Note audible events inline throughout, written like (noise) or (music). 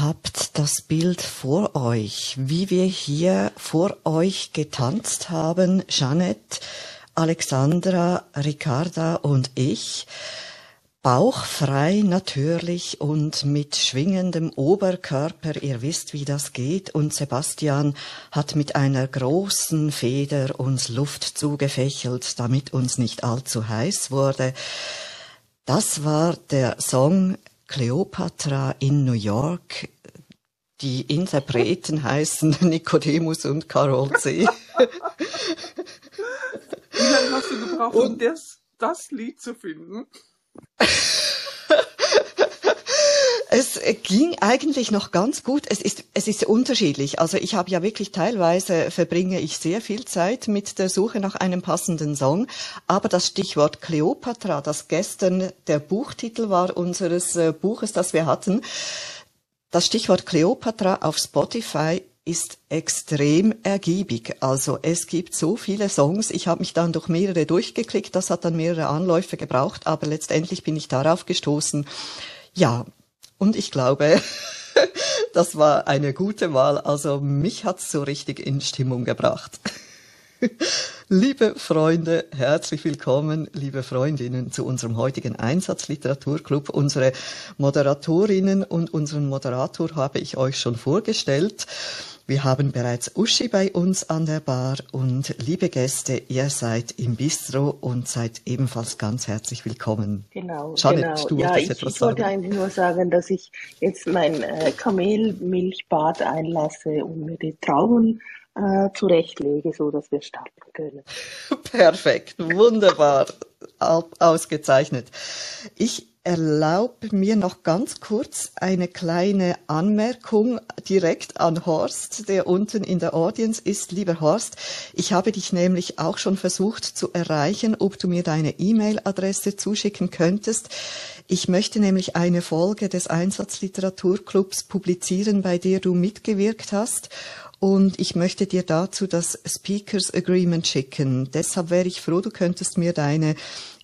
Habt das Bild vor euch, wie wir hier vor euch getanzt haben, Jeanette, Alexandra, Ricarda und ich. Bauchfrei natürlich und mit schwingendem Oberkörper, ihr wisst, wie das geht, und Sebastian hat mit einer großen Feder uns Luft zugefächelt, damit uns nicht allzu heiß wurde. Das war der Song Cleopatra in New York. Die Interpreten (laughs) heißen Nicodemus und Carol C. Wie lange hast du gebraucht, um das, das Lied zu finden? (laughs) Es ging eigentlich noch ganz gut. Es ist, es ist unterschiedlich. Also ich habe ja wirklich teilweise verbringe ich sehr viel Zeit mit der Suche nach einem passenden Song. Aber das Stichwort Cleopatra, das gestern der Buchtitel war unseres äh, Buches, das wir hatten, das Stichwort Cleopatra auf Spotify ist extrem ergiebig. Also es gibt so viele Songs. Ich habe mich dann durch mehrere durchgeklickt. Das hat dann mehrere Anläufe gebraucht, aber letztendlich bin ich darauf gestoßen. Ja, und ich glaube, (laughs) das war eine gute Wahl. Also mich hat's so richtig in Stimmung gebracht. (laughs) Liebe Freunde, herzlich willkommen, liebe Freundinnen, zu unserem heutigen Einsatzliteraturclub. Unsere Moderatorinnen und unseren Moderator habe ich euch schon vorgestellt. Wir haben bereits Uschi bei uns an der Bar und liebe Gäste, ihr seid im Bistro und seid ebenfalls ganz herzlich willkommen. Genau, Janet, genau. ja, ich, ich wollte eigentlich nur sagen, dass ich jetzt mein äh, Kamelmilchbad einlasse und mir die Trauben äh, zurechtlege, so dass wir starten können. (laughs) Perfekt, wunderbar, ausgezeichnet. Ich erlaube mir noch ganz kurz eine kleine Anmerkung direkt an Horst, der unten in der Audience ist. Lieber Horst, ich habe dich nämlich auch schon versucht zu erreichen, ob du mir deine E-Mail-Adresse zuschicken könntest. Ich möchte nämlich eine Folge des Einsatzliteraturclubs publizieren, bei der du mitgewirkt hast. Und ich möchte dir dazu das Speakers Agreement schicken. Deshalb wäre ich froh, du könntest mir deine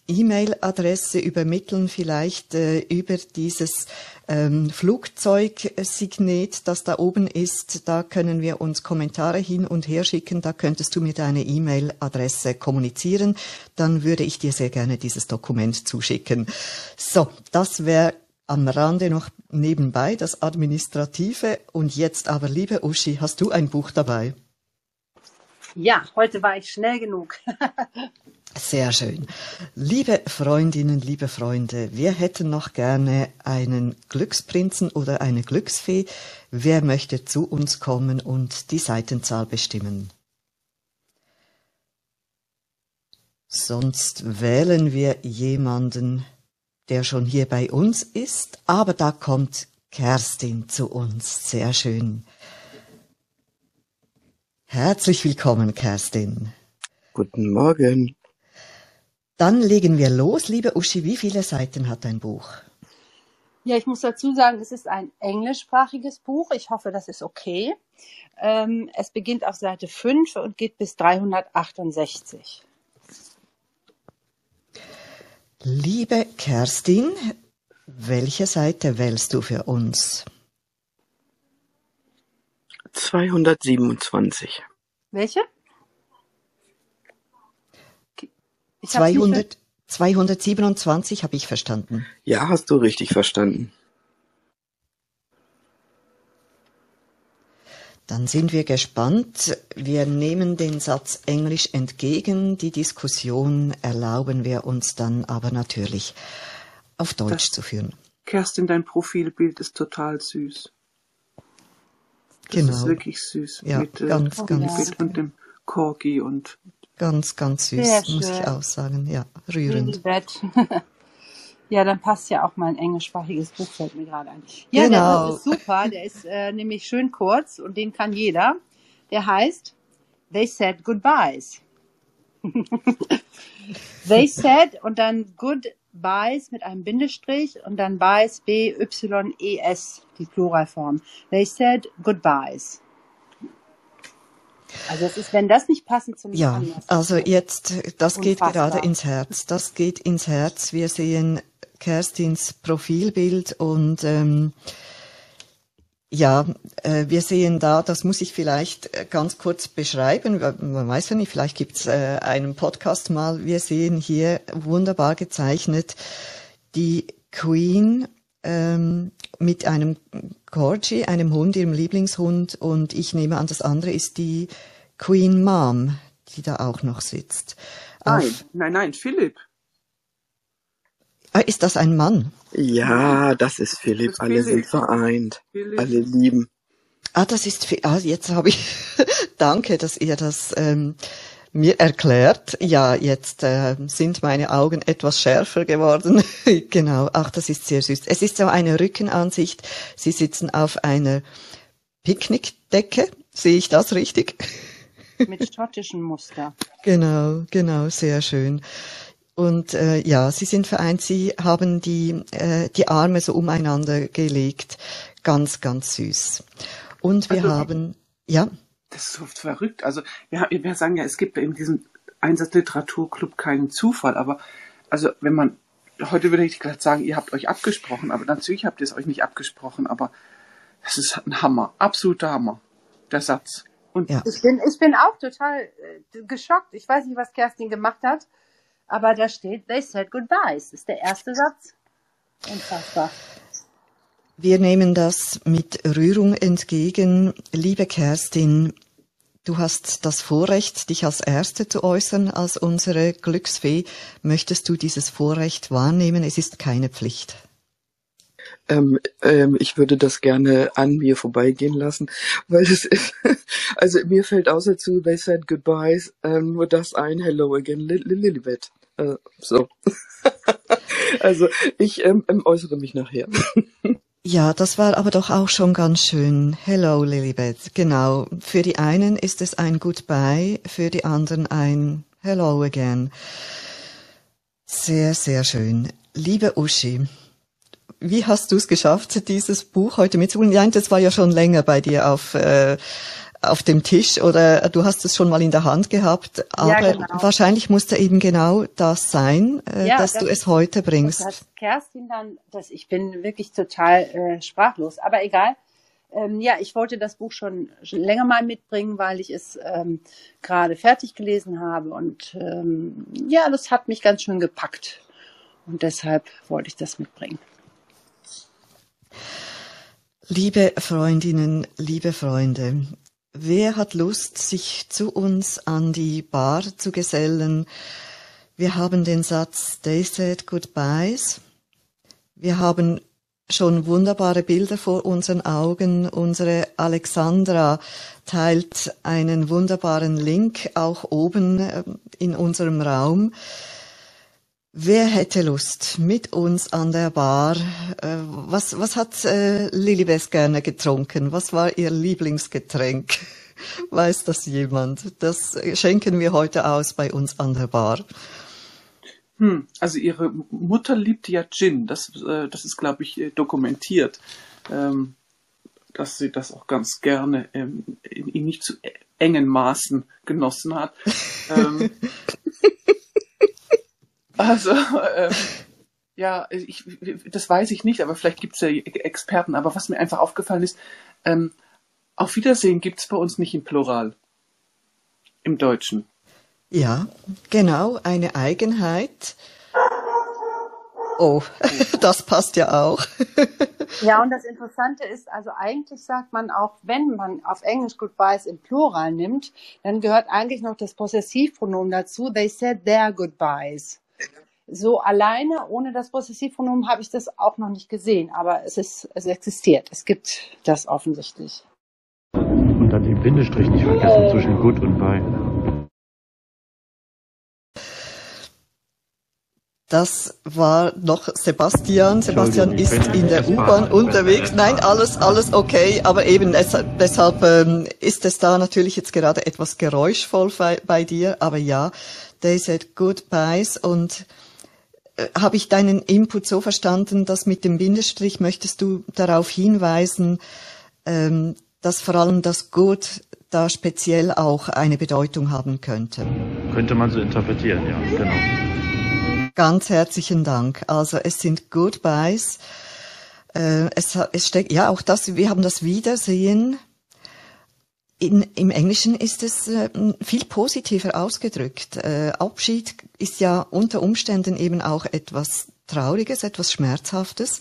E-Mail-Adresse übermitteln, vielleicht äh, über dieses ähm, Flugzeugsignet, das da oben ist. Da können wir uns Kommentare hin und her schicken. Da könntest du mir deine E-Mail-Adresse kommunizieren. Dann würde ich dir sehr gerne dieses Dokument zuschicken. So, das wäre am Rande noch nebenbei das Administrative. Und jetzt aber, liebe Uschi, hast du ein Buch dabei? Ja, heute war ich schnell genug. (laughs) Sehr schön. Liebe Freundinnen, liebe Freunde, wir hätten noch gerne einen Glücksprinzen oder eine Glücksfee. Wer möchte zu uns kommen und die Seitenzahl bestimmen? Sonst wählen wir jemanden, der schon hier bei uns ist, aber da kommt Kerstin zu uns. Sehr schön. Herzlich willkommen, Kerstin. Guten Morgen. Dann legen wir los. Liebe Uschi, wie viele Seiten hat dein Buch? Ja, ich muss dazu sagen, es ist ein englischsprachiges Buch. Ich hoffe, das ist okay. Ähm, es beginnt auf Seite 5 und geht bis 368. Liebe Kerstin, welche Seite wählst du für uns? 227. Welche? 200, 227 habe ich verstanden. Ja, hast du richtig verstanden. Dann sind wir gespannt. Wir nehmen den Satz Englisch entgegen. Die Diskussion erlauben wir uns dann aber natürlich auf Deutsch das, zu führen. Kerstin, dein Profilbild ist total süß. Das genau. ist wirklich süß. Ja, mit, ganz, äh, ganz. Und dem Corgi und Ganz, ganz süß, Sehr muss schön. ich auch sagen. Ja, rührend. (laughs) ja, dann passt ja auch mal ein englischsprachiges Buch, fällt mir gerade ein. Ja, genau. der ist super. Der ist äh, nämlich schön kurz und den kann jeder. Der heißt They Said Goodbyes. (laughs) They said und dann Goodbyes mit einem Bindestrich und dann Byes B-Y-E-S, die Pluralform. They said Goodbyes. Also es ist, wenn das nicht passend zum Ja, also jetzt, das geht gerade ins Herz. Das geht ins Herz. Wir sehen Kerstins Profilbild und ähm, Ja, äh, wir sehen da, das muss ich vielleicht äh, ganz kurz beschreiben. Man weiß ja nicht, vielleicht gibt's äh, einen Podcast mal. Wir sehen hier wunderbar gezeichnet die Queen ähm, mit einem Corgi, einem Hund, ihrem Lieblingshund. Und ich nehme an, das andere ist die Queen Mom, die da auch noch sitzt. Nein, Auf, nein, nein, Philipp. Ah, ist das ein Mann? Ja, das ist Philipp. Das ist Alle Philipp. sind vereint. Philipp. Alle lieben. Ah, das ist, ah, jetzt habe ich, (laughs) danke, dass ihr das ähm, mir erklärt. Ja, jetzt äh, sind meine Augen etwas schärfer geworden. (laughs) genau, ach, das ist sehr süß. Es ist so eine Rückenansicht. Sie sitzen auf einer Picknickdecke. Sehe ich das richtig? (laughs) Mit schottischem Muster. Genau, genau, sehr schön. Und äh, ja, sie sind vereint, sie haben die, äh, die Arme so umeinander gelegt. Ganz, ganz süß. Und wir also, haben, ja. Das ist so verrückt. Also ja, wir sagen ja, es gibt in diesem Einsatzliteraturclub keinen Zufall, aber also wenn man heute würde ich gerade sagen, ihr habt euch abgesprochen, aber natürlich habt ihr es euch nicht abgesprochen, aber das ist ein Hammer, absoluter Hammer, der Satz. Und ja. ich bin, ich bin auch total äh, geschockt. Ich weiß nicht, was Kerstin gemacht hat aber da steht, they said goodbyes. Das ist der erste Satz. Unfassbar. Wir nehmen das mit Rührung entgegen. Liebe Kerstin, du hast das Vorrecht, dich als Erste zu äußern, als unsere Glücksfee. Möchtest du dieses Vorrecht wahrnehmen? Es ist keine Pflicht. Ähm, ähm, ich würde das gerne an mir vorbeigehen lassen, weil es ist, (laughs) also mir fällt außer zu They Said Goodbyes ähm, nur das ein Hello Again Lilibet. Äh, so. (laughs) also ich ähm, ähm, äußere mich nachher. (laughs) Ja, das war aber doch auch schon ganz schön. Hello, Lilibet. Genau. Für die einen ist es ein Goodbye, für die anderen ein Hello again. Sehr, sehr schön. Liebe Uschi, wie hast du es geschafft, dieses Buch heute mitzuholen? Ja, das war ja schon länger bei dir auf, äh, auf dem Tisch oder du hast es schon mal in der Hand gehabt, aber ja, genau. wahrscheinlich musste eben genau das sein, äh, ja, dass das, du es heute bringst. Das Kerstin dann, dass ich bin wirklich total äh, sprachlos, aber egal. Ähm, ja, ich wollte das Buch schon, schon länger mal mitbringen, weil ich es ähm, gerade fertig gelesen habe und ähm, ja, das hat mich ganz schön gepackt und deshalb wollte ich das mitbringen. Liebe Freundinnen, liebe Freunde, wer hat Lust, sich zu uns an die Bar zu gesellen? Wir haben den Satz They said goodbyes. Wir haben schon wunderbare Bilder vor unseren Augen. Unsere Alexandra teilt einen wunderbaren Link auch oben ähm, in unserem Raum. Wer hätte Lust mit uns an der Bar? Äh, was, was hat äh, Lilibes gerne getrunken? Was war ihr Lieblingsgetränk? (laughs) Weiß das jemand? Das schenken wir heute aus bei uns an der Bar. Hm, also ihre Mutter liebt ja Gin. Das, äh, das ist, glaube ich, äh, dokumentiert. Ähm, dass sie das auch ganz gerne ähm, in, in nicht zu engen Maßen genossen hat. (laughs) ähm, Also, ähm, ja, ich, das weiß ich nicht, aber vielleicht gibt es ja Experten. Aber was mir einfach aufgefallen ist, ähm, auf Wiedersehen gibt es bei uns nicht im Plural. Im Deutschen. Ja, genau, eine Eigenheit. Oh, (laughs) das passt ja auch. (laughs) ja, und das Interessante ist, also eigentlich sagt man auch, wenn man auf Englisch Goodbyes im Plural nimmt, dann gehört eigentlich noch das Possessivpronomen dazu. They said their goodbyes. So alleine, ohne das Possessivpronomen, habe ich das auch noch nicht gesehen, aber es ist, es existiert. Es gibt das offensichtlich. Und dann den Bindestrich nicht vergessen zwischen gut und bei. Das war noch Sebastian. Sebastian ist in der U-Bahn unterwegs. Nein, alles, alles okay. Aber eben deshalb ähm, ist es da natürlich jetzt gerade etwas geräuschvoll bei, bei dir. Aber ja, they said goodbyes und habe ich deinen Input so verstanden, dass mit dem Bindestrich möchtest du darauf hinweisen, ähm, dass vor allem das Good da speziell auch eine Bedeutung haben könnte. Könnte man so interpretieren, ja, genau. Ganz herzlichen Dank. Also es sind Goodbyes. Äh, es, es steckt, ja, auch das, wir haben das Wiedersehen. In, Im Englischen ist es äh, viel positiver ausgedrückt. Äh, Abschied ist ja unter Umständen eben auch etwas Trauriges, etwas Schmerzhaftes.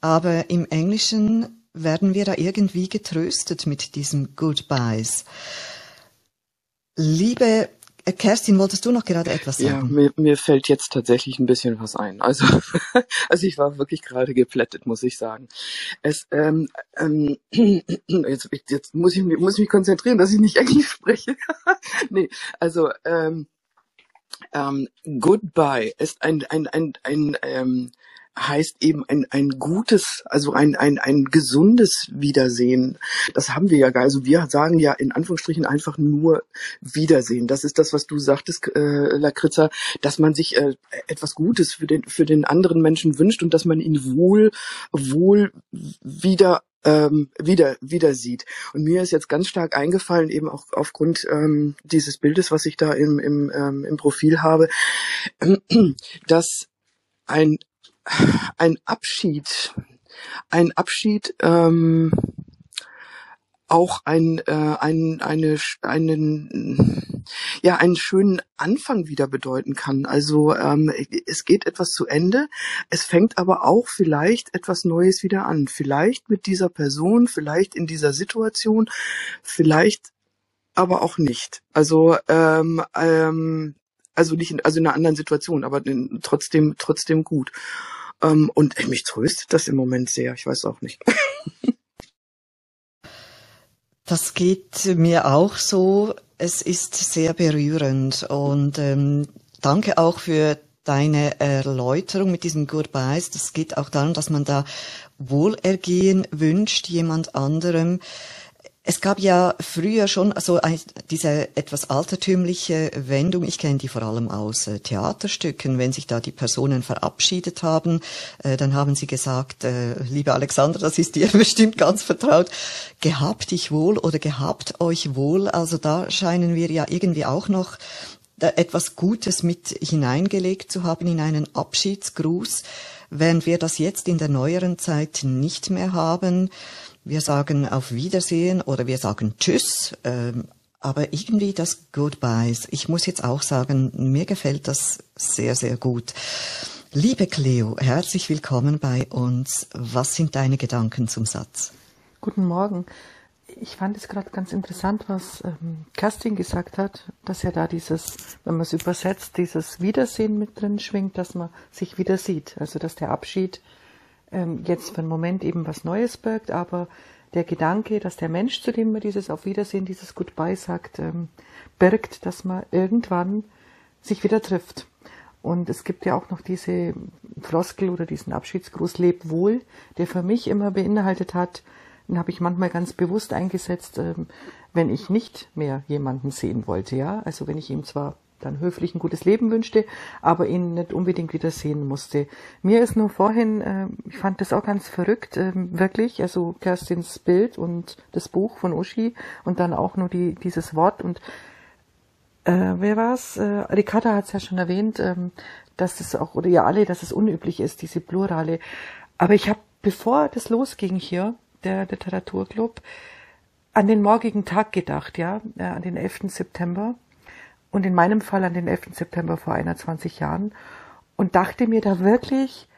Aber im Englischen werden wir da irgendwie getröstet mit diesen Goodbyes. Liebe Kerstin, wolltest du noch gerade etwas sagen? Ja, mir, mir fällt jetzt tatsächlich ein bisschen was ein. Also, (laughs) also ich war wirklich gerade geplättet, muss ich sagen. Es, ähm, ähm, (clears throat) jetzt, jetzt muss ich muss mich konzentrieren, dass ich nicht Englisch spreche. (laughs) nee, also ähm, ähm, Goodbye ist ein ein ein ein ähm, heißt eben ein, ein gutes, also ein, ein, ein gesundes Wiedersehen. Das haben wir ja gar. Also wir sagen ja in Anführungsstrichen einfach nur Wiedersehen. Das ist das, was du sagtest, äh, Lakritza, dass man sich äh, etwas Gutes für den, für den anderen Menschen wünscht und dass man ihn wohl, wohl wieder ähm, wieder wieder sieht. Und mir ist jetzt ganz stark eingefallen, eben auch aufgrund ähm, dieses Bildes, was ich da im, im, ähm, im Profil habe, (clears throat) dass ein ein Abschied, ein Abschied ähm, auch ein, äh, ein, eine, einen, ja, einen schönen Anfang wieder bedeuten kann. Also ähm, es geht etwas zu Ende, es fängt aber auch vielleicht etwas Neues wieder an. Vielleicht mit dieser Person, vielleicht in dieser Situation, vielleicht aber auch nicht. Also ähm, ähm, also nicht in, also in einer anderen Situation, aber in, trotzdem trotzdem gut. Ähm, und mich tröstet das im Moment sehr. Ich weiß auch nicht. (laughs) Das geht mir auch so. Es ist sehr berührend und ähm, danke auch für deine Erläuterung mit diesen Goodbyes. Das geht auch darum, dass man da Wohlergehen wünscht jemand anderem. Es gab ja früher schon so ein, diese etwas altertümliche Wendung. Ich kenne die vor allem aus äh, Theaterstücken. Wenn sich da die Personen verabschiedet haben, äh, dann haben sie gesagt, äh, liebe Alexander, das ist dir (laughs) bestimmt ganz vertraut, gehabt dich wohl oder gehabt euch wohl. Also da scheinen wir ja irgendwie auch noch etwas Gutes mit hineingelegt zu haben in einen Abschiedsgruß, während wir das jetzt in der neueren Zeit nicht mehr haben. Wir sagen auf Wiedersehen oder wir sagen Tschüss, ähm, aber irgendwie das Goodbyes. Ich muss jetzt auch sagen, mir gefällt das sehr, sehr gut. Liebe Cleo, herzlich willkommen bei uns. Was sind deine Gedanken zum Satz? Guten Morgen. Ich fand es gerade ganz interessant, was ähm, Kerstin gesagt hat, dass ja da dieses, wenn man es übersetzt, dieses Wiedersehen mit drin schwingt, dass man sich wieder sieht. Also dass der Abschied ähm, jetzt für einen Moment eben was Neues birgt, aber der Gedanke, dass der Mensch, zu dem man dieses Auf Wiedersehen, dieses Goodbye sagt, ähm, birgt, dass man irgendwann sich wieder trifft. Und es gibt ja auch noch diese Floskel oder diesen Abschiedsgruß Leb wohl, der für mich immer beinhaltet hat, den habe ich manchmal ganz bewusst eingesetzt, ähm, wenn ich nicht mehr jemanden sehen wollte, ja. Also wenn ich ihm zwar dann höflich ein gutes Leben wünschte, aber ihn nicht unbedingt wieder sehen musste. Mir ist nur vorhin, äh, ich fand das auch ganz verrückt, äh, wirklich, also Kerstins Bild und das Buch von Uschi und dann auch nur die, dieses Wort und äh, wer war's? Äh, Ricarda hat es ja schon erwähnt, ähm, dass es auch, oder ja alle, dass es unüblich ist, diese Plurale. Aber ich habe, bevor das losging hier, der Literaturclub, an den morgigen Tag gedacht, ja, äh, an den 11. September und in meinem Fall an den 11. September vor 21 Jahren und dachte mir da wirklich,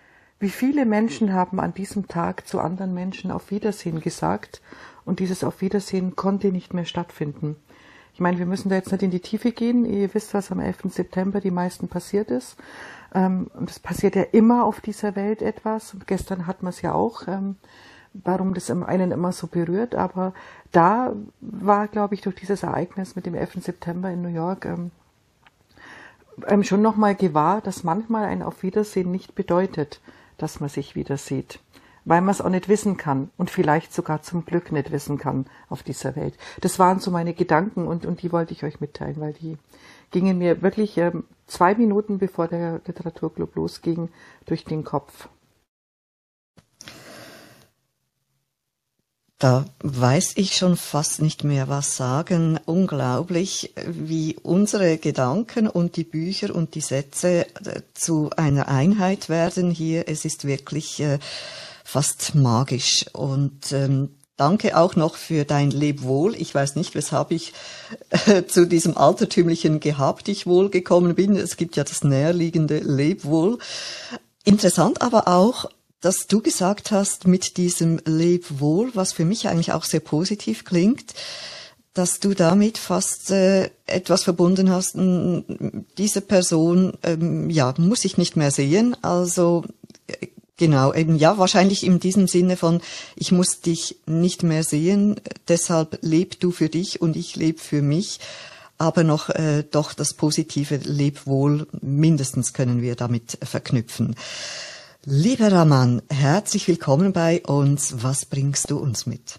wie viele Menschen haben an diesem Tag zu anderen Menschen auf Wiedersehen gesagt und dieses auf Wiedersehen konnte nicht mehr stattfinden. Ich meine, wir müssen da jetzt nicht in die Tiefe gehen. Ihr wisst, was am 11. September die meisten passiert ist. Ähm, und es passiert ja immer auf dieser Welt etwas. Und gestern hat man es ja auch ähm, warum das einen immer so berührt, aber da war, glaube ich, durch dieses Ereignis mit dem 11. September in New York ähm, ähm, schon nochmal gewahr, dass manchmal ein Auf Wiedersehen nicht bedeutet, dass man sich wieder sieht, weil man es auch nicht wissen kann und vielleicht sogar zum Glück nicht wissen kann auf dieser Welt. Das waren so meine Gedanken und, und die wollte ich euch mitteilen, weil die gingen mir wirklich ähm, zwei Minuten bevor der Literaturclub losging durch den Kopf. Da weiß ich schon fast nicht mehr was sagen. Unglaublich, wie unsere Gedanken und die Bücher und die Sätze äh, zu einer Einheit werden hier. Es ist wirklich äh, fast magisch. Und ähm, Danke auch noch für dein Lebwohl. Ich weiß nicht, weshalb ich äh, zu diesem altertümlichen Gehabt dich wohl gekommen bin. Es gibt ja das näherliegende Lebwohl. Interessant aber auch, dass du gesagt hast, mit diesem Lebwohl, was für mich eigentlich auch sehr positiv klingt, dass du damit fast äh, etwas verbunden hast, diese Person, ähm, ja, muss ich nicht mehr sehen. Also äh, genau, eben ja, wahrscheinlich in diesem Sinne von, ich muss dich nicht mehr sehen, deshalb leb du für dich und ich lebe für mich. Aber noch äh, doch das positive Lebwohl mindestens können wir damit verknüpfen. Lieber Raman, herzlich willkommen bei uns. Was bringst du uns mit?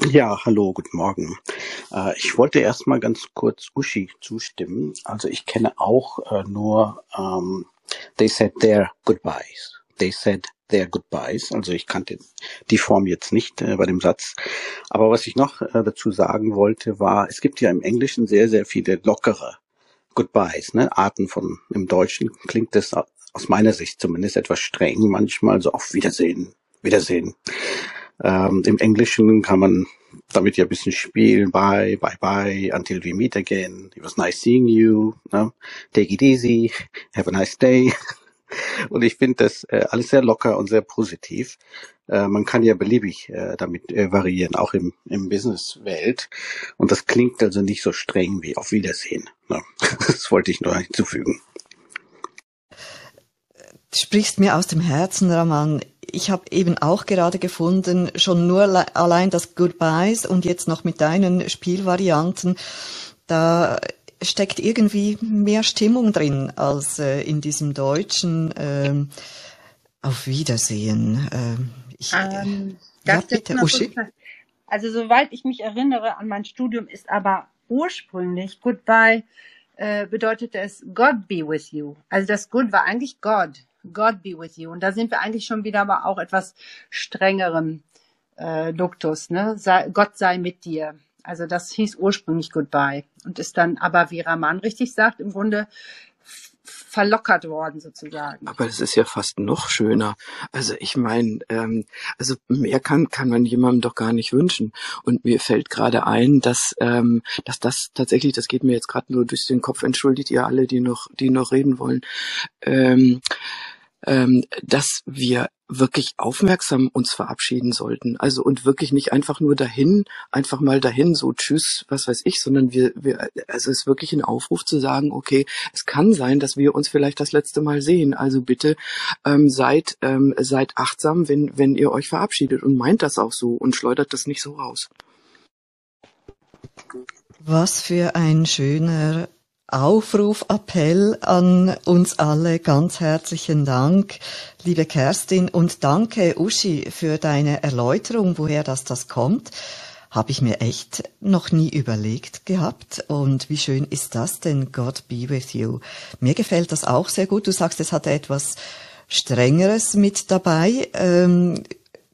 Ja, hallo, guten Morgen. Äh, ich wollte erstmal ganz kurz Uschi zustimmen. Also ich kenne auch äh, nur ähm, They said their goodbyes. They said their goodbyes. Also ich kannte die Form jetzt nicht äh, bei dem Satz. Aber was ich noch äh, dazu sagen wollte, war, es gibt ja im Englischen sehr, sehr viele lockere Goodbyes, ne? Arten von, im Deutschen klingt das aus meiner Sicht zumindest etwas streng manchmal, so auf Wiedersehen, Wiedersehen. Ähm, Im Englischen kann man damit ja ein bisschen spielen. Bye, bye, bye, until we meet again. It was nice seeing you. Ne? Take it easy. Have a nice day. (laughs) Und ich finde das äh, alles sehr locker und sehr positiv. Äh, man kann ja beliebig äh, damit äh, variieren, auch im, im Business-Welt. Und das klingt also nicht so streng wie auf Wiedersehen. Ne? (laughs) Das wollte ich nur hinzufügen. Du sprichst mir aus dem Herzen, Raman ich habe eben auch gerade gefunden, schon nur allein das Goodbyes und jetzt noch mit deinen Spielvarianten, da steckt irgendwie mehr Stimmung drin als äh, in diesem deutschen äh, Auf Wiedersehen. Äh, ich, ähm, ja, bitte, Uschi. Also soweit ich mich erinnere an mein Studium ist aber ursprünglich Goodbye äh, bedeutete es God be with you. Also das Good war eigentlich God. God be with you. Und da sind wir eigentlich schon wieder aber auch etwas strengeren äh, Duktus. Ne? Sei, Gott sei mit dir. Also das hieß ursprünglich Goodbye und ist dann aber, wie Raman richtig sagt, im Grunde verlockert worden sozusagen. Aber das ist ja fast noch schöner. Also ich meine, ähm, also mehr kann kann man jemandem doch gar nicht wünschen. Und mir fällt gerade ein, dass ähm, dass das tatsächlich, das geht mir jetzt gerade nur durch den Kopf. Entschuldigt ihr alle, die noch die noch reden wollen. Ähm, ähm, dass wir wirklich aufmerksam uns verabschieden sollten. Also und wirklich nicht einfach nur dahin, einfach mal dahin, so tschüss, was weiß ich, sondern wir, wir also es ist wirklich ein Aufruf zu sagen, okay, es kann sein, dass wir uns vielleicht das letzte Mal sehen. Also bitte ähm, seid, ähm, seid achtsam, wenn, wenn ihr euch verabschiedet und meint das auch so und schleudert das nicht so raus. Was für ein schöner Aufruf, Appell an uns alle. Ganz herzlichen Dank, liebe Kerstin, und danke, Uschi, für deine Erläuterung, woher das, das kommt. Habe ich mir echt noch nie überlegt gehabt. Und wie schön ist das denn? God be with you. Mir gefällt das auch sehr gut. Du sagst, es hatte etwas Strengeres mit dabei. Ähm,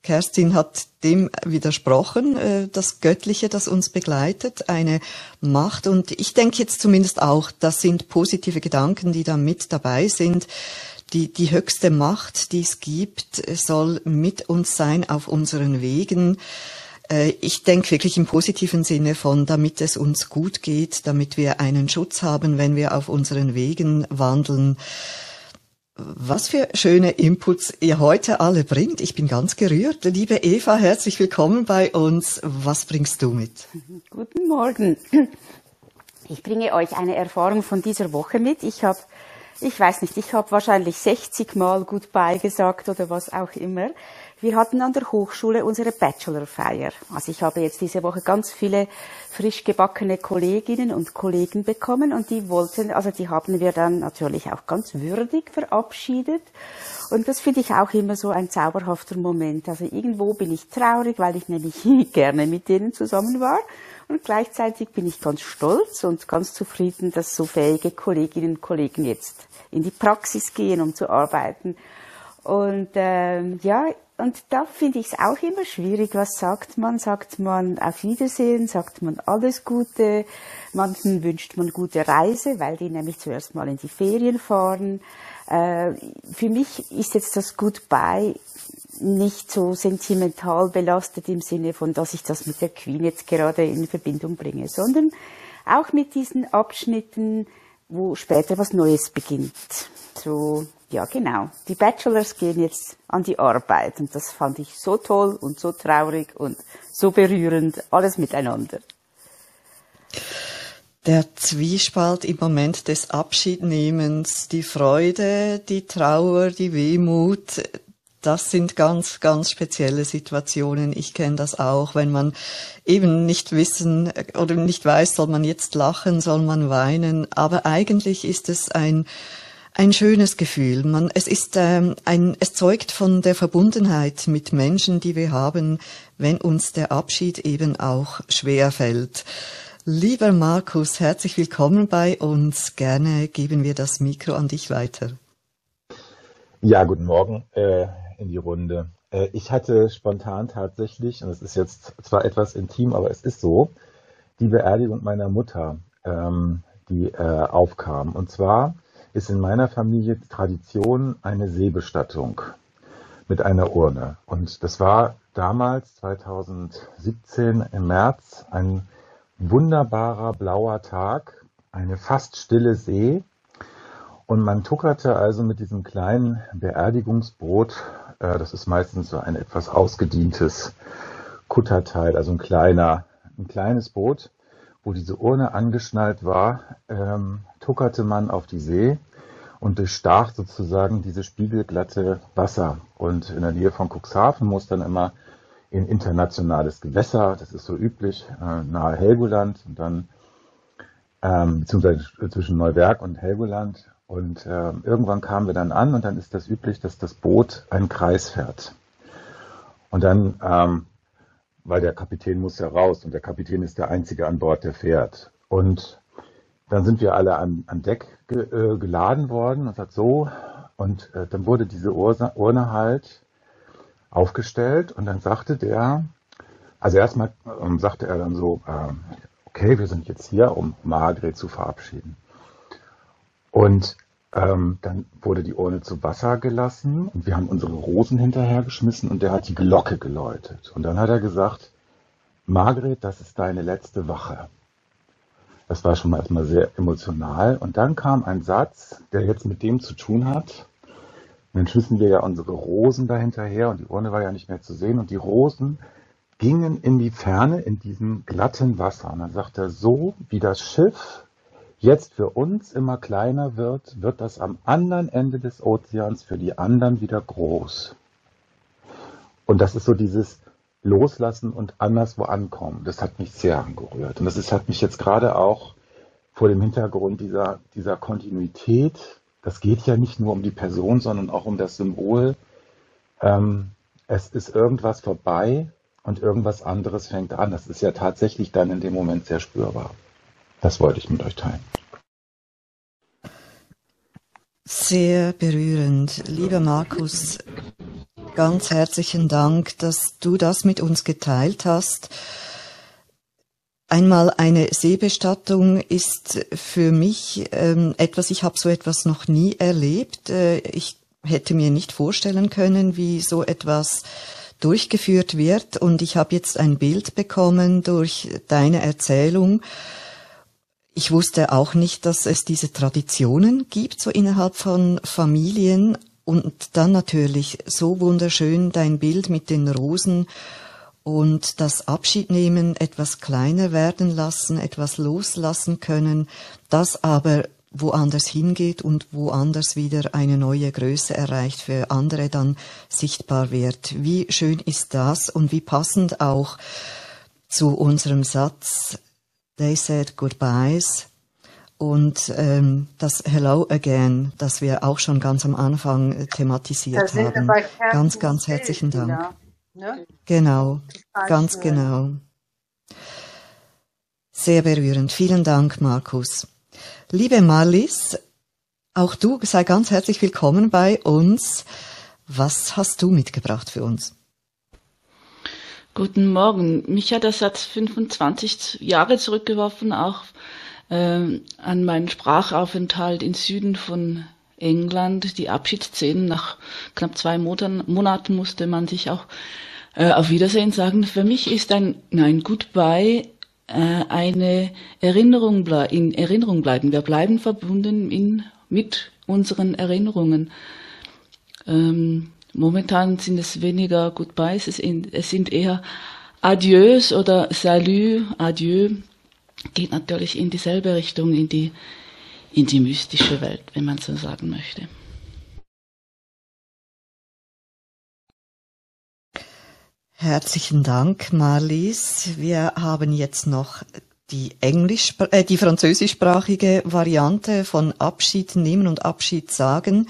Kerstin hat dem widersprochen, äh, das Göttliche, das uns begleitet, eine Macht. Und ich denke jetzt zumindest auch, das sind positive Gedanken, die da mit dabei sind. Die, die höchste Macht, die es gibt, soll mit uns sein auf unseren Wegen. Äh, ich denke wirklich im positiven Sinne von, damit es uns gut geht, damit wir einen Schutz haben, wenn wir auf unseren Wegen wandeln. Was für schöne Inputs ihr heute alle bringt. Ich bin ganz gerührt. Liebe Eva, herzlich willkommen bei uns. Was bringst du mit? Guten Morgen. Ich bringe euch eine Erfahrung von dieser Woche mit. Ich habe, ich weiß nicht, ich habe wahrscheinlich 60 Mal Goodbye gesagt oder was auch immer. Wir hatten an der Hochschule unsere Bachelorfeier. Also ich habe jetzt diese Woche ganz viele frisch gebackene Kolleginnen und Kollegen bekommen und die wollten, also die haben wir dann natürlich auch ganz würdig verabschiedet. Und das finde ich auch immer so ein zauberhafter Moment. Also irgendwo bin ich traurig, weil ich nämlich (laughs) gerne mit denen zusammen war. Und gleichzeitig bin ich ganz stolz und ganz zufrieden, dass so fähige Kolleginnen und Kollegen jetzt in die Praxis gehen, um zu arbeiten. Und ähm, ja, und da finde ich es auch immer schwierig. Was sagt man? Sagt man auf Wiedersehen? Sagt man alles Gute? Manchen wünscht man gute Reise, weil die nämlich zuerst mal in die Ferien fahren. Äh, für mich ist jetzt das Goodbye nicht so sentimental belastet im Sinne von, dass ich das mit der Queen jetzt gerade in Verbindung bringe, sondern auch mit diesen Abschnitten, wo später was Neues beginnt. So, ja genau. Die Bachelors gehen jetzt an die Arbeit und das fand ich so toll und so traurig und so berührend, alles miteinander. Der Zwiespalt im Moment des Abschiednehmens, die Freude, die Trauer, die Wehmut, das sind ganz, ganz spezielle Situationen. Ich kenne das auch, wenn man eben nicht wissen oder nicht weiß, soll man jetzt lachen, soll man weinen. Aber eigentlich ist es ein ein schönes Gefühl. Man, es ist ähm, ein, es zeugt von der Verbundenheit mit Menschen, die wir haben, wenn uns der Abschied eben auch schwer fällt. Lieber Markus, herzlich willkommen bei uns. Gerne geben wir das Mikro an dich weiter. Ja, guten Morgen. Äh, in die Runde. Äh, ich hatte spontan tatsächlich, und es ist jetzt zwar etwas intim, aber es ist so, die Beerdigung meiner Mutter, ähm, die äh, aufkam. Und zwar ist in meiner Familie Tradition eine Seebestattung mit einer Urne. Und das war damals, 2017 im März, ein wunderbarer blauer Tag, eine fast stille See. Und man tuckerte also mit diesem kleinen Beerdigungsboot äh, das ist meistens so ein etwas ausgedientes Kutterteil, also ein kleiner, ein kleines Boot, wo diese Urne angeschnallt war, ähm, tuckerte man auf die See und durchstach sozusagen diese spiegelglatte Wasser. Und in der Nähe von Cuxhaven muss dann immer in internationales Gewässer, das ist so üblich, äh, nahe Helgoland und dann ähm, beziehungsweise zwischen Neuwerk und Helgoland und äh, irgendwann kamen wir dann an und dann ist das üblich, dass das Boot einen Kreis fährt. Und dann, ähm, weil der Kapitän muss ja raus und der Kapitän ist der Einzige an Bord, der fährt. Und dann sind wir alle an, an Deck ge, äh, geladen worden und sagt so. Und äh, dann wurde diese Ursa, Urne halt aufgestellt und dann sagte der, also erstmal ähm, sagte er dann so, äh, okay, wir sind jetzt hier, um Margret zu verabschieden. Und ähm, dann wurde die Urne zu Wasser gelassen und wir haben unsere Rosen hinterhergeschmissen und der hat die Glocke geläutet. Und dann hat er gesagt, Margret, das ist deine letzte Wache. Das war schon mal erstmal sehr emotional. Und dann kam ein Satz, der jetzt mit dem zu tun hat. Und dann schmissen wir ja unsere Rosen dahinterher und die Urne war ja nicht mehr zu sehen und die Rosen gingen in die Ferne in diesem glatten Wasser. Und dann sagt er, so wie das Schiff jetzt für uns immer kleiner wird, wird das am anderen Ende des Ozeans für die anderen wieder groß. Und das ist so dieses Loslassen und anderswo ankommen. Das hat mich sehr angerührt. Und das ist, hat mich jetzt gerade auch vor dem Hintergrund dieser, dieser Kontinuität, das geht ja nicht nur um die Person, sondern auch um das Symbol. Ähm, es ist irgendwas vorbei und irgendwas anderes fängt an. Das ist ja tatsächlich dann in dem Moment sehr spürbar. Das wollte ich mit euch teilen. Sehr berührend. Lieber Markus, ganz herzlichen Dank, dass du das mit uns geteilt hast. Einmal eine Seebestattung ist für mich ähm, etwas, ich habe so etwas noch nie erlebt. Äh, ich hätte mir nicht vorstellen können, wie so etwas durchgeführt wird. Und ich habe jetzt ein Bild bekommen durch deine Erzählung ich wusste auch nicht, dass es diese Traditionen gibt, so innerhalb von Familien. Und dann natürlich so wunderschön dein Bild mit den Rosen und das Abschiednehmen etwas kleiner werden lassen, etwas loslassen können, das aber woanders hingeht und woanders wieder eine neue Größe erreicht, für andere dann sichtbar wird. Wie schön ist das und wie passend auch zu unserem Satz, They Said Goodbyes und ähm, das Hello Again, das wir auch schon ganz am Anfang äh, thematisiert haben. Ganz, ganz herzlichen Dank. Ne? Genau, ganz schön. genau. Sehr berührend. Vielen Dank, Markus. Liebe Marlies, auch du sei ganz herzlich willkommen bei uns. Was hast du mitgebracht für uns? Guten Morgen. Mich hat der Satz 25 Jahre zurückgeworfen, auch äh, an meinen Sprachaufenthalt im Süden von England die Abschiedsszenen. Nach knapp zwei Monaten, Monaten musste man sich auch äh, auf Wiedersehen sagen. Für mich ist ein, ein Goodbye äh, eine Erinnerung in Erinnerung bleiben. Wir bleiben verbunden in, mit unseren Erinnerungen. Ähm, momentan sind es weniger Goodbyes, es, es sind eher Adieus oder Salut, Adieu. Geht natürlich in dieselbe Richtung, in die, in die mystische Welt, wenn man so sagen möchte. Herzlichen Dank, Marlies. Wir haben jetzt noch die Englisch, äh, die französischsprachige Variante von Abschied nehmen und Abschied sagen.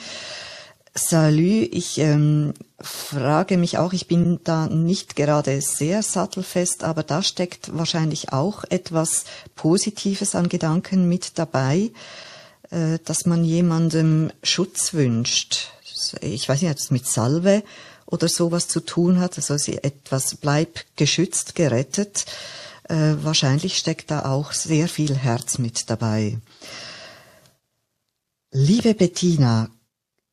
Salut, ich ähm, frage mich auch, ich bin da nicht gerade sehr sattelfest, aber da steckt wahrscheinlich auch etwas Positives an Gedanken mit dabei, äh, dass man jemandem Schutz wünscht. Ich weiß nicht, ob es mit Salve oder sowas zu tun hat, also etwas bleib geschützt, gerettet. Äh, wahrscheinlich steckt da auch sehr viel Herz mit dabei. Liebe Bettina,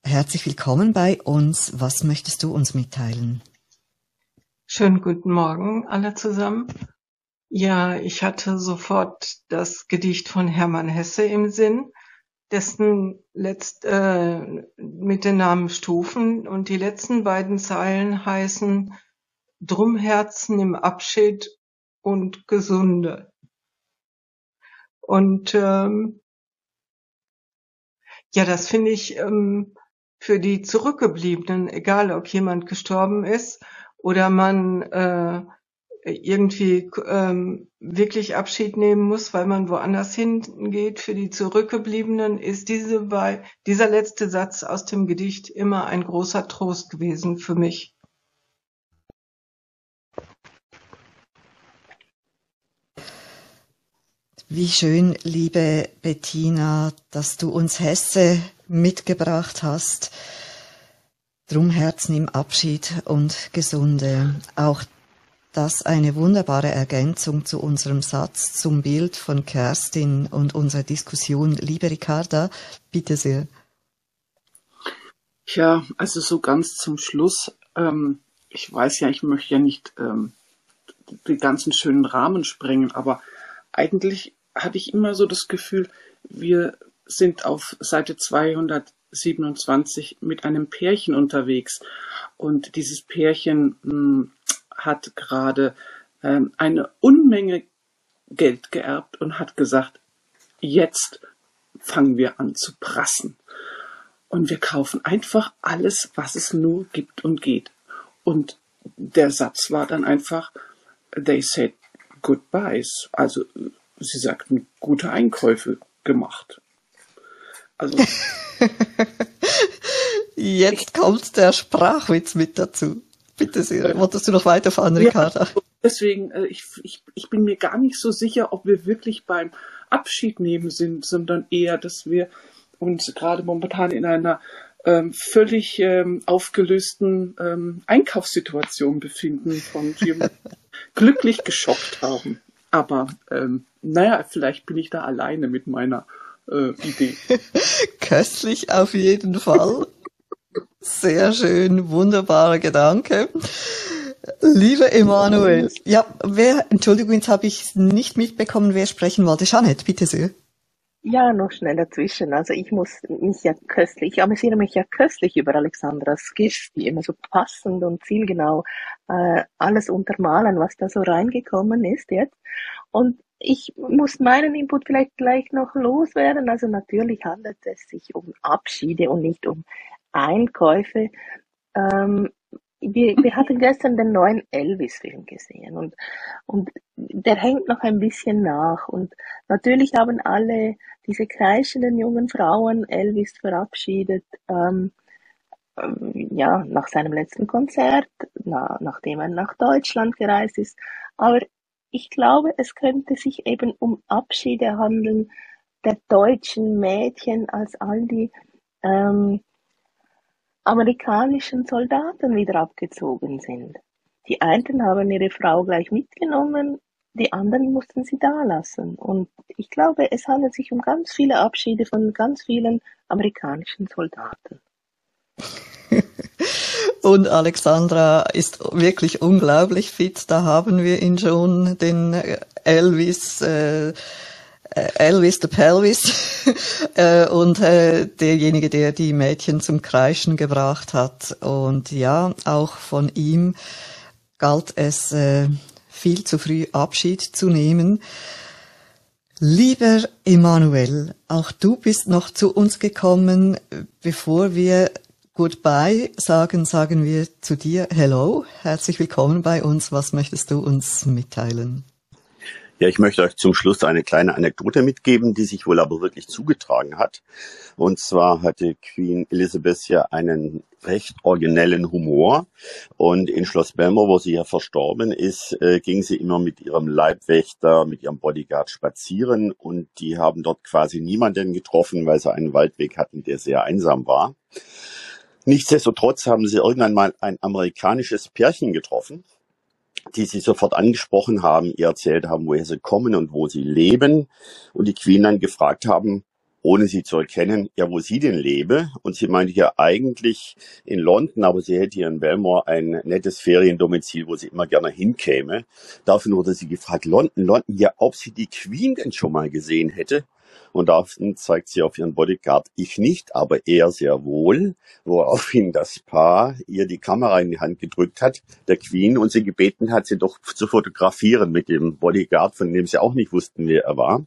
herzlich willkommen bei uns. Was möchtest du uns mitteilen? Schönen guten Morgen alle zusammen. Ja, ich hatte sofort das Gedicht von Hermann Hesse im Sinn, dessen letzt, äh, mit den Namen Stufen und die letzten beiden Zeilen heißen Drum Herzen im Abschied und Gesunde. Und ähm, ja, das finde ich ähm, für die Zurückgebliebenen, egal ob jemand gestorben ist oder man äh, irgendwie ähm, wirklich Abschied nehmen muss, weil man woanders hingeht, für die Zurückgebliebenen ist diese bei, dieser letzte Satz aus dem Gedicht immer ein großer Trost gewesen für mich. Wie schön, liebe Bettina, dass du uns Hesse mitgebracht hast. Drum Herzen im Abschied und Gesunde. Auch das eine wunderbare Ergänzung zu unserem Satz, zum Bild von Kerstin und unserer Diskussion. Liebe Ricarda, bitte sehr. Ja, also so ganz zum Schluss. Ähm, ich weiß ja, ich möchte ja nicht ähm, die ganzen schönen Rahmen sprengen, aber eigentlich hatte ich immer so das Gefühl, wir sind auf Seite 227 mit einem Pärchen unterwegs. Und dieses Pärchen mh, hm, hat gerade ähm, eine Unmenge Geld geerbt und hat gesagt, jetzt fangen wir an zu prassen. Und wir kaufen einfach alles, was es nur gibt und geht. Und der Satz war dann einfach, they said goodbyes. Also sie sagten, gute Einkäufe gemacht. Also. (laughs) Jetzt kommt der Sprachwitz mit dazu. Bitte sehr. Wolltest du noch weiterfahren, Ricarda? Ja, deswegen, äh, ich, ich, ich bin mir gar nicht so sicher, ob wir wirklich beim Abschied nehmen sind, sondern eher, dass wir uns gerade momentan in einer ähm, völlig ähm, aufgelösten ähm, Einkaufssituation befinden, von wir (laughs) glücklich geschockt haben. Aber ähm, naja, vielleicht bin ich da alleine mit meiner äh, Idee. (laughs) Köstlich auf jeden Fall. Sehr schön, wunderbarer Gedanke. Lieber Emanuel, ja, wer, Entschuldigung, jetzt habe ich nicht mitbekommen, wer sprechen wollte. Jeanette, bitte sehr. Ja, noch schnell dazwischen. Also ich muss mich ja köstlich, ich amüsiere mich ja köstlich über Alexandras Gift, die immer so passend und zielgenau äh, alles untermalen, was da so reingekommen ist jetzt. Und ich muss meinen Input vielleicht gleich noch loswerden. Also natürlich handelt es sich um Abschiede und nicht um Einkäufe. Ähm, wir, wir hatten (laughs) gestern den neuen Elvis-Film gesehen und, und der hängt noch ein bisschen nach. Und natürlich haben alle diese kreischenden jungen Frauen Elvis verabschiedet, ähm, ähm, ja, nach seinem letzten Konzert, na, nachdem er nach Deutschland gereist ist. Aber ich glaube, es könnte sich eben um Abschiede handeln der deutschen Mädchen, als all die ähm, amerikanischen Soldaten wieder abgezogen sind. Die einen haben ihre Frau gleich mitgenommen, die anderen mussten sie da lassen. Und ich glaube, es handelt sich um ganz viele Abschiede von ganz vielen amerikanischen Soldaten. (laughs) Und Alexandra ist wirklich unglaublich fit. Da haben wir ihn schon, den Elvis. Äh, Elvis the Pelvis (laughs) äh, und äh, derjenige, der die Mädchen zum Kreischen gebracht hat. Und ja, auch von ihm galt es äh, viel zu früh Abschied zu nehmen. Lieber Emanuel, auch du bist noch zu uns gekommen. Bevor wir Goodbye sagen, sagen wir zu dir Hello. Herzlich willkommen bei uns. Was möchtest du uns mitteilen? Ja, ich möchte euch zum Schluss eine kleine Anekdote mitgeben, die sich wohl aber wirklich zugetragen hat. Und zwar hatte Queen Elizabeth ja einen recht originellen Humor. Und in Schloss Belmer, wo sie ja verstorben ist, äh, ging sie immer mit ihrem Leibwächter, mit ihrem Bodyguard spazieren. Und die haben dort quasi niemanden getroffen, weil sie einen Waldweg hatten, der sehr einsam war. Nichtsdestotrotz haben sie irgendwann mal ein amerikanisches Pärchen getroffen, die sie sofort angesprochen haben, ihr erzählt haben, woher sie kommen und wo sie leben. Und die Queen dann gefragt haben, ohne sie zu erkennen, ja, wo sie denn lebe. Und sie meinte ja eigentlich in London, aber sie hätte hier in Belmore ein nettes Feriendomizil, wo sie immer gerne hinkäme. Dafür wurde sie gefragt, London, London, ja, ob sie die Queen denn schon mal gesehen hätte. Und daraufhin zeigt sie auf ihren Bodyguard, ich nicht, aber er sehr wohl, woraufhin das Paar ihr die Kamera in die Hand gedrückt hat, der Queen, und sie gebeten hat, sie doch zu fotografieren mit dem Bodyguard, von dem sie auch nicht wussten, wer er war.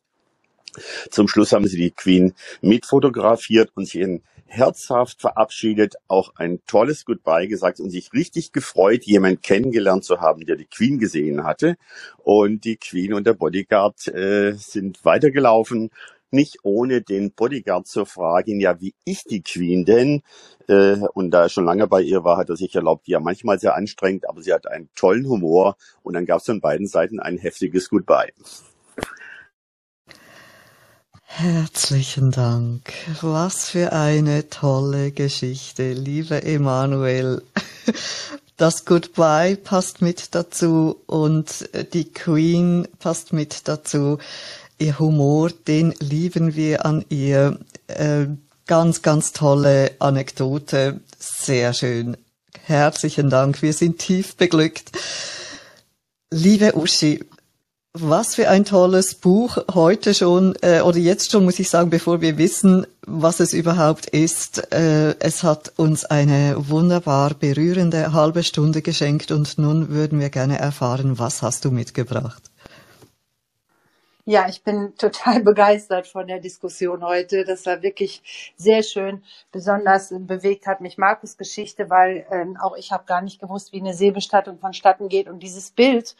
Zum Schluss haben sie die Queen mitfotografiert und sie in herzhaft verabschiedet, auch ein tolles Goodbye gesagt und sich richtig gefreut, jemand kennengelernt zu haben, der die Queen gesehen hatte. Und die Queen und der Bodyguard äh, sind weitergelaufen nicht ohne den Bodyguard zu fragen, ja, wie ist die Queen denn? Äh, und da er schon lange bei ihr war, hat er sich erlaubt, ja, manchmal sehr anstrengend, aber sie hat einen tollen Humor und dann gab es von beiden Seiten ein heftiges Goodbye. Herzlichen Dank. Was für eine tolle Geschichte, lieber Emanuel. Das Goodbye passt mit dazu und die Queen passt mit dazu ihr Humor, den lieben wir an ihr. Äh, ganz, ganz tolle Anekdote. Sehr schön. Herzlichen Dank. Wir sind tief beglückt. Liebe Uschi, was für ein tolles Buch heute schon, äh, oder jetzt schon muss ich sagen, bevor wir wissen, was es überhaupt ist. Äh, es hat uns eine wunderbar berührende halbe Stunde geschenkt und nun würden wir gerne erfahren, was hast du mitgebracht? Ja, ich bin total (laughs) begeistert von der Diskussion heute. Das war wirklich sehr schön. Besonders bewegt hat mich Markus Geschichte, weil ähm, auch ich habe gar nicht gewusst, wie eine Seebestattung vonstatten geht. Und dieses Bild,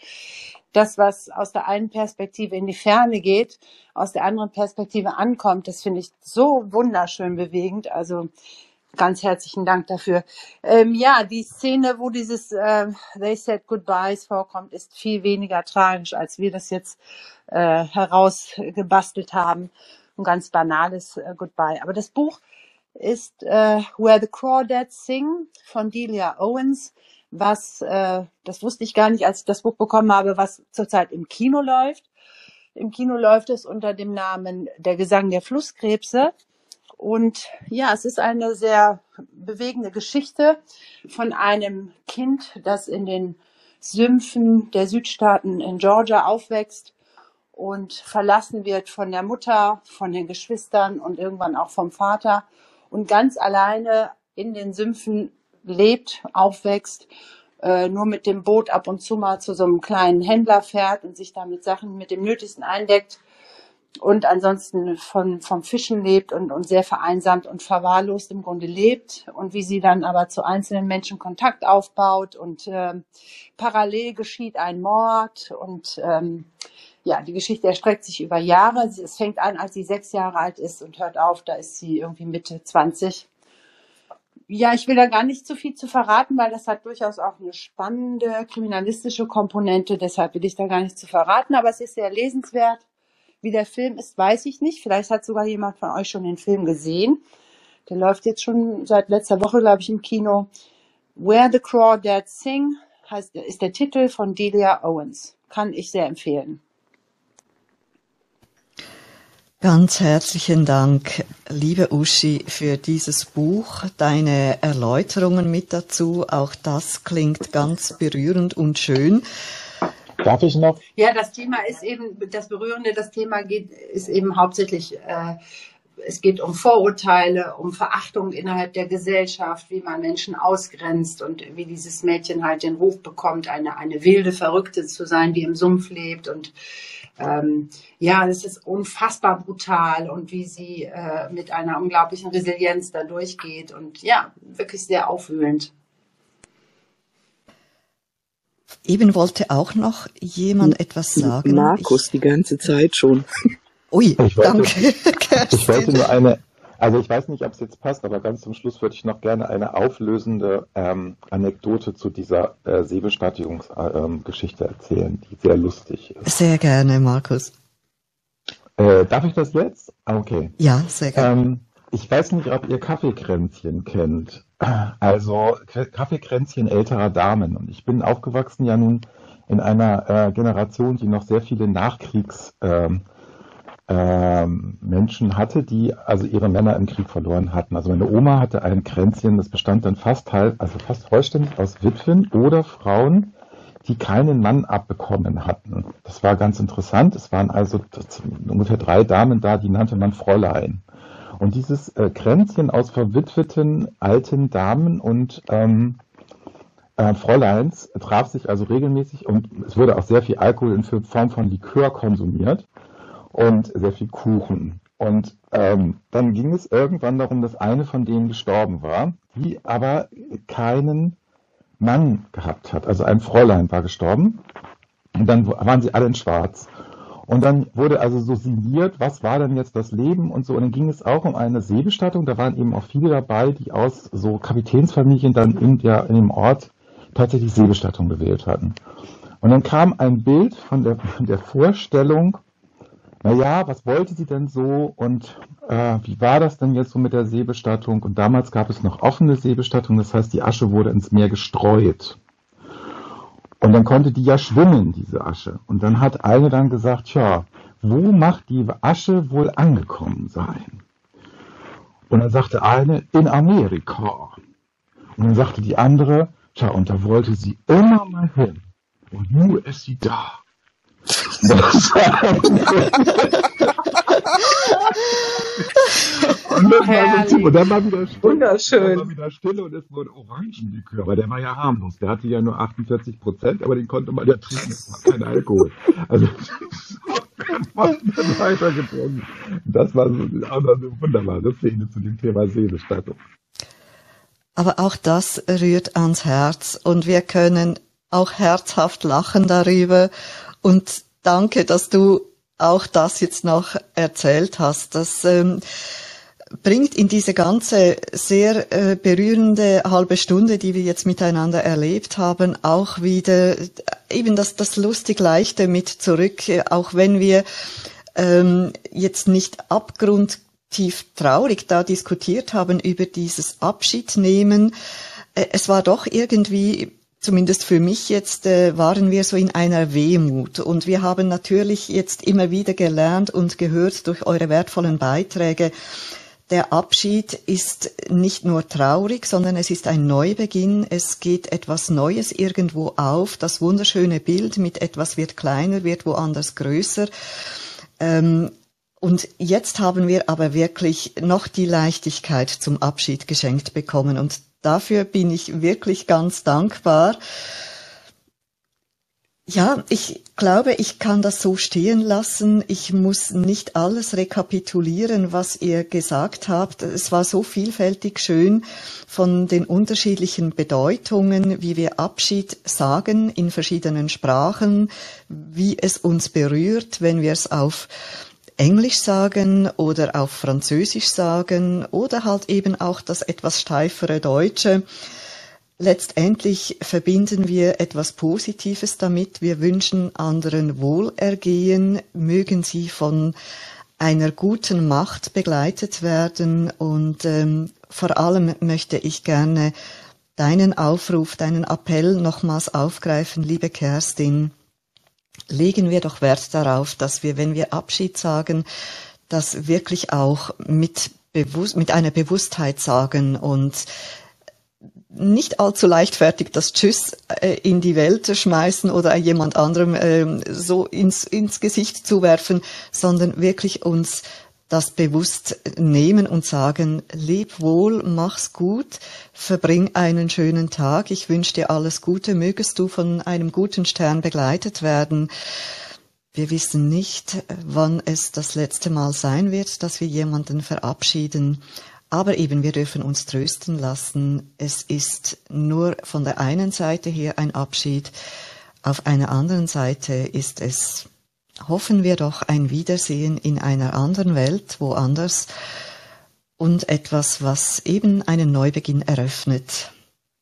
das, was aus der einen Perspektive in die Ferne geht, aus der anderen Perspektive ankommt, das finde ich so wunderschön bewegend. Also Ganz herzlichen Dank dafür. Ähm, ja, die Szene, wo dieses äh, They Said Goodbyes vorkommt, ist viel weniger tragisch, als wir das jetzt äh, herausgebastelt haben. Ein ganz banales äh, Goodbye. Aber das Buch ist äh, Where the Crawdads Sing von Delia Owens, was, äh, das wusste ich gar nicht, als ich das Buch bekommen habe, was zurzeit im Kino läuft. Im Kino läuft es unter dem Namen Der Gesang der Flusskrebse. Und ja, es ist eine sehr bewegende Geschichte von einem Kind, das in den Sümpfen der Südstaaten in Georgia aufwächst und verlassen wird von der Mutter, von den Geschwistern und irgendwann auch vom Vater und ganz alleine in den Sümpfen lebt, aufwächst, äh, nur mit dem Boot ab und zu mal zu so einem kleinen Händler fährt und sich damit Sachen mit dem Nötigsten eindeckt und ansonsten von, vom Fischen lebt und, und sehr vereinsamt und verwahrlost im Grunde lebt und wie sie dann aber zu einzelnen Menschen Kontakt aufbaut und ähm, parallel geschieht ein Mord und ähm, ja, die Geschichte erstreckt sich über Jahre. Es fängt an, als sie sechs Jahre alt ist und hört auf, da ist sie irgendwie Mitte 20. Ja, ich will da gar nicht zu viel zu verraten, weil das hat durchaus auch eine spannende kriminalistische Komponente. Deshalb will ich da gar nicht zu verraten, aber es ist sehr lesenswert wie der Film ist, weiß ich nicht. Vielleicht hat sogar jemand von euch schon den Film gesehen. Der läuft jetzt schon seit letzter Woche, glaube ich, im Kino. Where the Crawdads Sing heißt, ist der Titel von Delia Owens. Kann ich sehr empfehlen. Ganz herzlichen Dank, liebe Uschi, für dieses Buch, deine Erläuterungen mit dazu. Auch das klingt ganz berührend und schön. Darf ich noch? Ja, das Thema ist eben, das Berührende, das Thema geht, ist eben hauptsächlich, äh, es geht um Vorurteile, um Verachtung innerhalb der Gesellschaft, wie man Menschen ausgrenzt und wie dieses Mädchen halt den Ruf bekommt, eine, eine wilde Verrückte zu sein, die im Sumpf lebt und ähm, ja, es ist unfassbar brutal und wie sie äh, mit einer unglaublichen Resilienz da durchgeht und ja, wirklich sehr aufwühlend. Eben wollte auch noch jemand etwas sagen. Markus, ich, die ganze Zeit schon. (laughs) Ui, ich wollte, danke. (laughs) ich wollte nur eine, also ich weiß nicht, ob es jetzt passt, aber ganz zum Schluss würde ich noch gerne eine auflösende ähm, Anekdote zu dieser äh, Seebestattigungsgeschichte ähm, erzählen, die sehr lustig ist. Sehr gerne, Markus. Äh, darf ich das jetzt? Ah, okay. Ja, sehr gerne. Ähm, ich weiß nicht, ob ihr Kaffeekränzchen kennt. Also Kaffeekränzchen älterer Damen. Und ich bin aufgewachsen ja nun in einer äh, Generation, die noch sehr viele Nachkriegs ähm, ähm, hatte, die also ihre Männer im Krieg verloren hatten. Also meine Oma hatte ein Kränzchen, das bestand dann fast halb, also fast vollständig aus Witwen oder Frauen, die keinen Mann abbekommen hatten. Das war ganz interessant. Es waren also ungefähr drei Damen da, die nannte man Fräulein. Und dieses äh, Kränzchen aus verwitweten alten Damen und ähm, äh, Fräuleins traf sich also regelmäßig und es wurde auch sehr viel Alkohol in Form von Likör konsumiert und sehr viel Kuchen. Und ähm, dann ging es irgendwann darum, dass eine von denen gestorben war, die aber keinen Mann gehabt hat. Also ein Fräulein war gestorben. Und dann waren sie alle in Schwarz. Und dann wurde also so sinniert, was war denn jetzt das Leben und so. Und dann ging es auch um eine Seebestattung. Da waren eben auch viele dabei, die aus so Kapitänsfamilien dann in, der, in dem Ort tatsächlich Seebestattung gewählt hatten. Und dann kam ein Bild von der, von der Vorstellung, naja, was wollte sie denn so und äh, wie war das denn jetzt so mit der Seebestattung? Und damals gab es noch offene Seebestattung, das heißt, die Asche wurde ins Meer gestreut. Und dann konnte die ja schwimmen, diese Asche. Und dann hat eine dann gesagt, tja, wo macht die Asche wohl angekommen sein? Und dann sagte eine, in Amerika. Und dann sagte die andere, tja, und da wollte sie immer mal hin. Und nun ist sie da. (laughs) (laughs) (laughs) und, dann war so, und dann war wieder Stille, Wunderschön. Dann war wieder Stille und es wurde Orangenlikör, aber der war ja harmlos. Der hatte ja nur 48 Prozent, aber den konnte man ja trinken. Es war kein Alkohol. Also, (laughs) weitergetrunken. Das war so, eine wunderbare Szene zu dem Thema Seebestattung. Aber auch das rührt ans Herz und wir können auch herzhaft lachen darüber und danke, dass du auch das jetzt noch erzählt hast. Das ähm, bringt in diese ganze sehr äh, berührende halbe Stunde, die wir jetzt miteinander erlebt haben, auch wieder eben das, das lustig Leichte mit zurück, auch wenn wir ähm, jetzt nicht abgrundtief traurig da diskutiert haben über dieses Abschiednehmen. Äh, es war doch irgendwie zumindest für mich jetzt, äh, waren wir so in einer Wehmut. Und wir haben natürlich jetzt immer wieder gelernt und gehört durch eure wertvollen Beiträge, der Abschied ist nicht nur traurig, sondern es ist ein Neubeginn. Es geht etwas Neues irgendwo auf. Das wunderschöne Bild mit etwas wird kleiner, wird woanders größer. Ähm, und jetzt haben wir aber wirklich noch die Leichtigkeit zum Abschied geschenkt bekommen. Und dafür bin ich wirklich ganz dankbar. Ja, ich glaube, ich kann das so stehen lassen. Ich muss nicht alles rekapitulieren, was ihr gesagt habt. Es war so vielfältig schön von den unterschiedlichen Bedeutungen, wie wir Abschied sagen in verschiedenen Sprachen, wie es uns berührt, wenn wir es auf Englisch sagen oder auf Französisch sagen oder halt eben auch das etwas steifere Deutsche. Letztendlich verbinden wir etwas Positives damit. Wir wünschen anderen Wohlergehen, mögen sie von einer guten Macht begleitet werden und ähm, vor allem möchte ich gerne deinen Aufruf, deinen Appell nochmals aufgreifen, liebe Kerstin legen wir doch Wert darauf, dass wir, wenn wir Abschied sagen, das wirklich auch mit, bewusst, mit einer Bewusstheit sagen und nicht allzu leichtfertig das Tschüss äh, in die Welt schmeißen oder jemand anderem äh, so ins, ins Gesicht zu werfen, sondern wirklich uns das bewusst nehmen und sagen, leb wohl, mach's gut, verbring einen schönen Tag, ich wünsche dir alles Gute, mögest du von einem guten Stern begleitet werden. Wir wissen nicht, wann es das letzte Mal sein wird, dass wir jemanden verabschieden. Aber eben, wir dürfen uns trösten lassen. Es ist nur von der einen Seite her ein Abschied. Auf einer anderen Seite ist es hoffen wir doch ein Wiedersehen in einer anderen Welt, woanders und etwas, was eben einen Neubeginn eröffnet.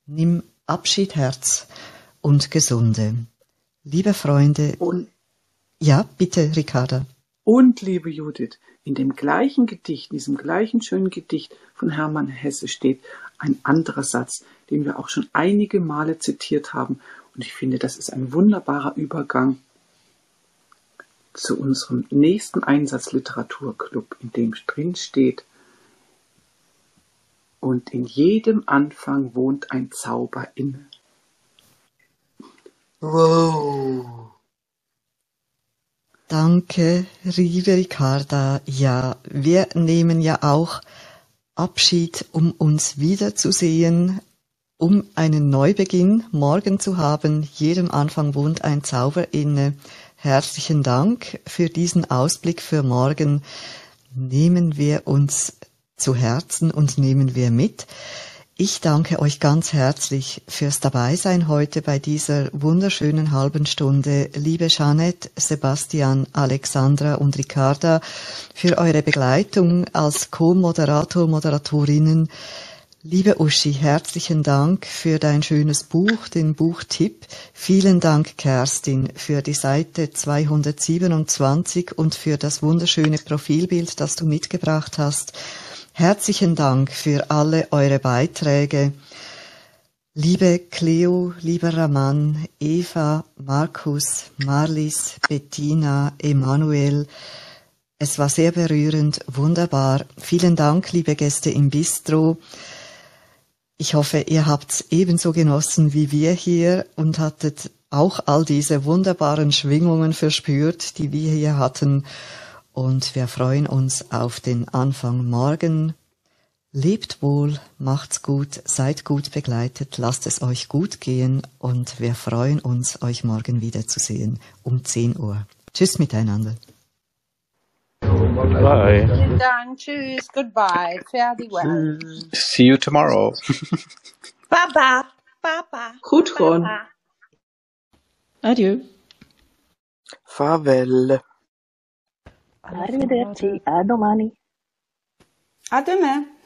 Nimm Abschied, Herz und Gesunde. Liebe Freunde. Und ja, bitte, Ricarda. Und liebe Judith, in dem gleichen Gedicht, in diesem gleichen schönen Gedicht von Hermann Hesse steht ein anderer Satz, den wir auch schon einige Male zitiert haben. Und ich finde, das ist ein wunderbarer Übergang zu unserem nächsten Einsatzliteraturclub, in dem drin steht, und in jedem Anfang wohnt ein Zauber inne. Wow. Danke, liebe Ricarda. Ja, wir nehmen ja auch Abschied, um uns wiederzusehen, um einen Neubeginn morgen zu haben. Jedem Anfang wohnt ein Zauber inne. Herzlichen Dank für diesen Ausblick für morgen. Nehmen wir uns zu Herzen und nehmen wir mit. Ich danke euch ganz herzlich fürs Dabeisein heute bei dieser wunderschönen halben Stunde. Liebe Jeanette, Sebastian, Alexandra und Ricarda, für eure Begleitung als Co-Moderator, Moderatorinnen. Liebe Uschi, herzlichen Dank für dein schönes Buch, den Buchtipp. Vielen Dank, Kerstin, für die Seite 227 und für das wunderschöne Profilbild, das du mitgebracht hast. Herzlichen Dank für alle eure Beiträge. Liebe Cleo, lieber Raman, Eva, Markus, Marlis, Bettina, Emanuel, es war sehr berührend, wunderbar. Vielen Dank, liebe Gäste im Bistro. Ich hoffe, ihr habt ebenso genossen wie wir hier und hattet auch all diese wunderbaren Schwingungen verspürt, die wir hier hatten. Und wir freuen uns auf den Anfang morgen. Lebt wohl, macht's gut, seid gut begleitet, lasst es euch gut gehen und wir freuen uns, euch morgen wiederzusehen um 10 Uhr. Tschüss miteinander. Bye. Vielen Dank. Tschüss. Goodbye. Fare thee well. See you tomorrow. (laughs) Baba. Baba. Gudrun. Adieu. Farvel. Arrivederci. A domani. A demain.